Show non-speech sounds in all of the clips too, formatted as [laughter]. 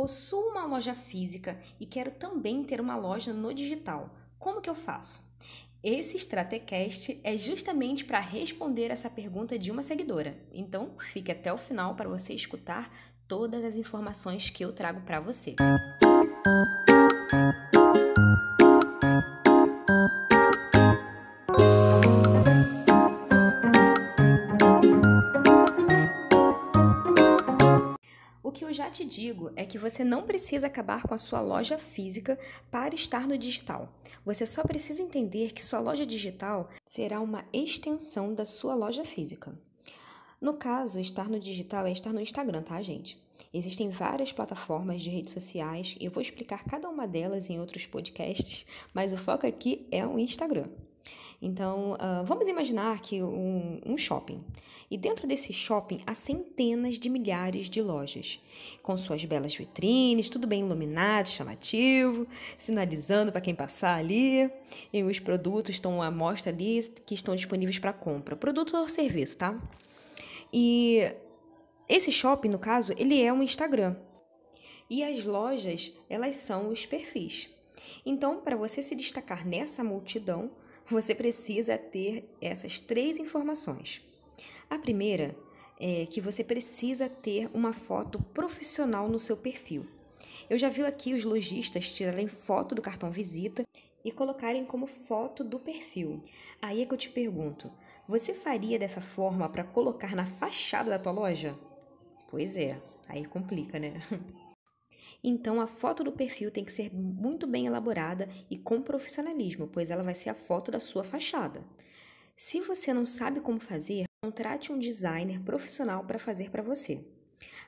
Possuo uma loja física e quero também ter uma loja no digital. Como que eu faço? Esse Stratecast é justamente para responder essa pergunta de uma seguidora. Então, fique até o final para você escutar todas as informações que eu trago para você. O eu já te digo é que você não precisa acabar com a sua loja física para estar no digital. Você só precisa entender que sua loja digital será uma extensão da sua loja física. No caso, estar no digital é estar no Instagram, tá, gente? Existem várias plataformas de redes sociais e eu vou explicar cada uma delas em outros podcasts, mas o foco aqui é o Instagram. Então, uh, vamos imaginar que um, um, shopping. E dentro desse shopping há centenas de milhares de lojas, com suas belas vitrines, tudo bem iluminado, chamativo, sinalizando para quem passar ali. E os produtos estão à mostra ali que estão disponíveis para compra. Produto ou serviço, tá? E esse shopping, no caso, ele é um Instagram. E as lojas, elas são os perfis. Então, para você se destacar nessa multidão, você precisa ter essas três informações. A primeira é que você precisa ter uma foto profissional no seu perfil. Eu já vi aqui os lojistas tirarem foto do cartão visita e colocarem como foto do perfil. Aí é que eu te pergunto: você faria dessa forma para colocar na fachada da tua loja? Pois é, aí complica, né? [laughs] Então a foto do perfil tem que ser muito bem elaborada e com profissionalismo, pois ela vai ser a foto da sua fachada. Se você não sabe como fazer, contrate um designer profissional para fazer para você.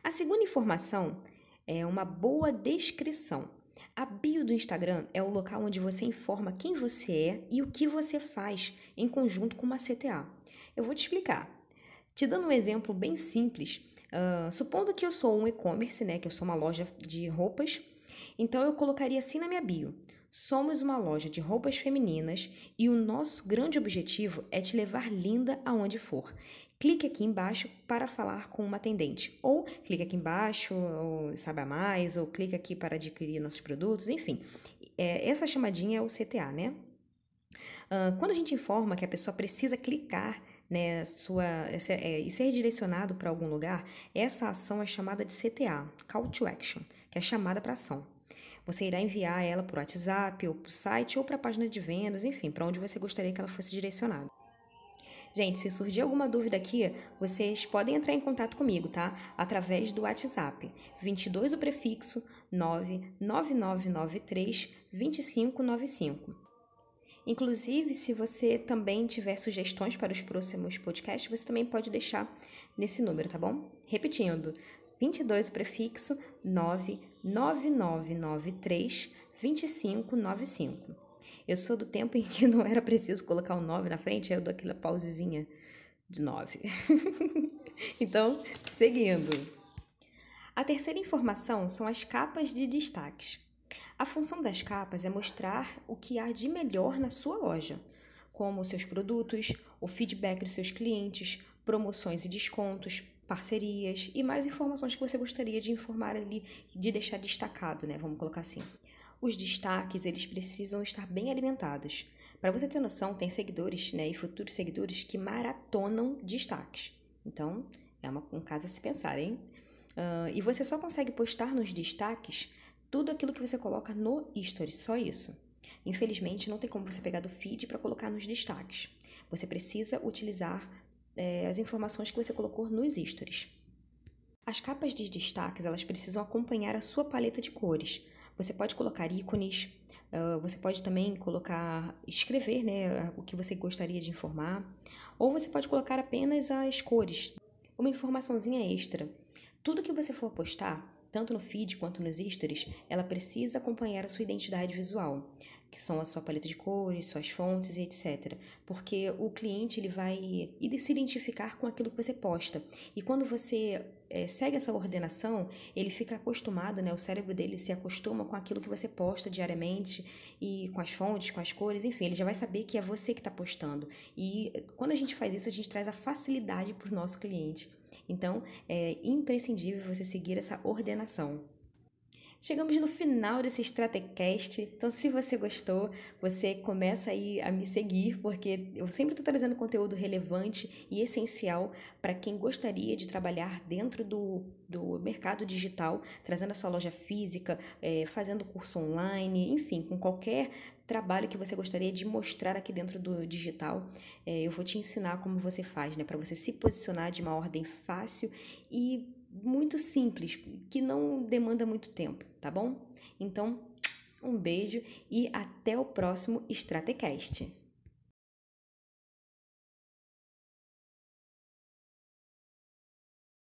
A segunda informação é uma boa descrição. A bio do Instagram é o local onde você informa quem você é e o que você faz em conjunto com uma CTA. Eu vou te explicar. Te dando um exemplo bem simples, Uh, supondo que eu sou um e-commerce, né, que eu sou uma loja de roupas, então eu colocaria assim na minha bio: somos uma loja de roupas femininas e o nosso grande objetivo é te levar linda aonde for. Clique aqui embaixo para falar com uma atendente, ou clique aqui embaixo, ou saiba mais, ou clique aqui para adquirir nossos produtos, enfim. É, essa chamadinha é o CTA, né? Uh, quando a gente informa que a pessoa precisa clicar né, sua, é, e ser direcionado para algum lugar, essa ação é chamada de CTA, Call to Action, que é chamada para ação. Você irá enviar ela por WhatsApp, ou para o site, ou para a página de vendas, enfim, para onde você gostaria que ela fosse direcionada. Gente, se surgir alguma dúvida aqui, vocês podem entrar em contato comigo, tá? Através do WhatsApp, 22 o prefixo 99993 2595. Inclusive, se você também tiver sugestões para os próximos podcasts, você também pode deixar nesse número, tá bom? Repetindo, 22 prefixo 99993 2595. Eu sou do tempo em que [laughs] não era preciso colocar o 9 na frente, aí eu dou aquela pausezinha de 9. [laughs] então, seguindo. A terceira informação são as capas de destaques. A função das capas é mostrar o que há de melhor na sua loja, como seus produtos, o feedback dos seus clientes, promoções e descontos, parcerias e mais informações que você gostaria de informar ali, de deixar destacado, né? Vamos colocar assim. Os destaques, eles precisam estar bem alimentados. Para você ter noção, tem seguidores, né, e futuros seguidores que maratonam destaques. Então, é uma, um caso a se pensar, hein? Uh, e você só consegue postar nos destaques tudo aquilo que você coloca no History, só isso. Infelizmente, não tem como você pegar do feed para colocar nos destaques. Você precisa utilizar é, as informações que você colocou nos Stories. As capas de destaques elas precisam acompanhar a sua paleta de cores. Você pode colocar ícones, uh, você pode também colocar, escrever né, o que você gostaria de informar, ou você pode colocar apenas as cores, uma informaçãozinha extra. Tudo que você for postar, tanto no feed quanto nos stories, ela precisa acompanhar a sua identidade visual, que são a sua paleta de cores, suas fontes e etc. Porque o cliente ele vai se identificar com aquilo que você posta. E quando você é, segue essa ordenação, ele fica acostumado, né? O cérebro dele se acostuma com aquilo que você posta diariamente e com as fontes, com as cores, enfim, ele já vai saber que é você que está postando. E quando a gente faz isso, a gente traz a facilidade para o nosso cliente. Então, é imprescindível você seguir essa ordenação. Chegamos no final desse Stratecast, então se você gostou, você começa aí a me seguir, porque eu sempre estou trazendo conteúdo relevante e essencial para quem gostaria de trabalhar dentro do, do mercado digital, trazendo a sua loja física, é, fazendo curso online, enfim, com qualquer trabalho que você gostaria de mostrar aqui dentro do digital. É, eu vou te ensinar como você faz, né, para você se posicionar de uma ordem fácil e muito simples, que não demanda muito tempo, tá bom? Então, um beijo e até o próximo Stratecast.